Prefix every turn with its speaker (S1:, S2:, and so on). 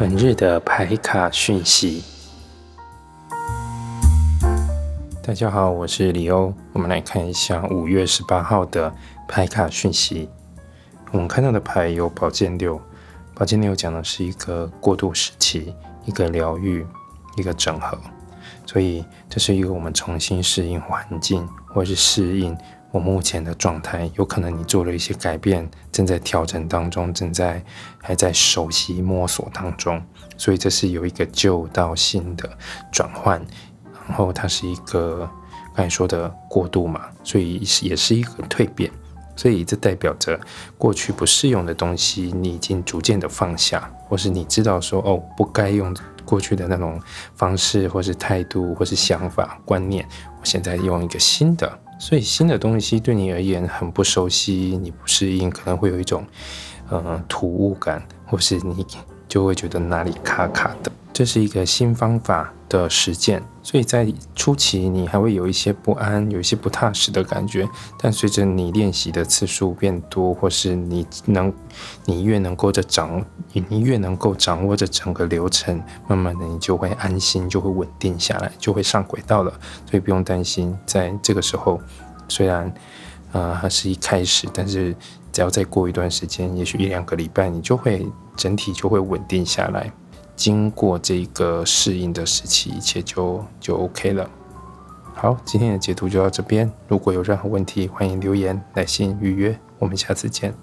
S1: 本日的牌卡讯息。大家好，我是李欧。我们来看一下五月十八号的牌卡讯息。我们看到的牌有宝剑六，宝剑六讲的是一个过渡时期，一个疗愈，一个整合。所以这是一个我们重新适应环境，或是适应。我目前的状态，有可能你做了一些改变，正在调整当中，正在还在熟悉摸索当中，所以这是有一个旧到新的转换，然后它是一个刚才说的过渡嘛，所以也是一个蜕变，所以这代表着过去不适用的东西，你已经逐渐的放下，或是你知道说哦，不该用过去的那种方式，或是态度，或是想法观念，我现在用一个新的。所以新的东西对你而言很不熟悉，你不适应，可能会有一种，呃，突兀感，或是你就会觉得哪里卡卡的。这是一个新方法的实践，所以在初期你还会有一些不安，有一些不踏实的感觉。但随着你练习的次数变多，或是你能，你越能够的掌，你越能够掌握着整个流程，慢慢的你就会安心，就会稳定下来，就会上轨道了。所以不用担心，在这个时候，虽然，呃，还是一开始，但是只要再过一段时间，也许一两个礼拜，你就会整体就会稳定下来。经过这个适应的时期，一切就就 OK 了。好，今天的解读就到这边。如果有任何问题，欢迎留言、来信预约。我们下次见。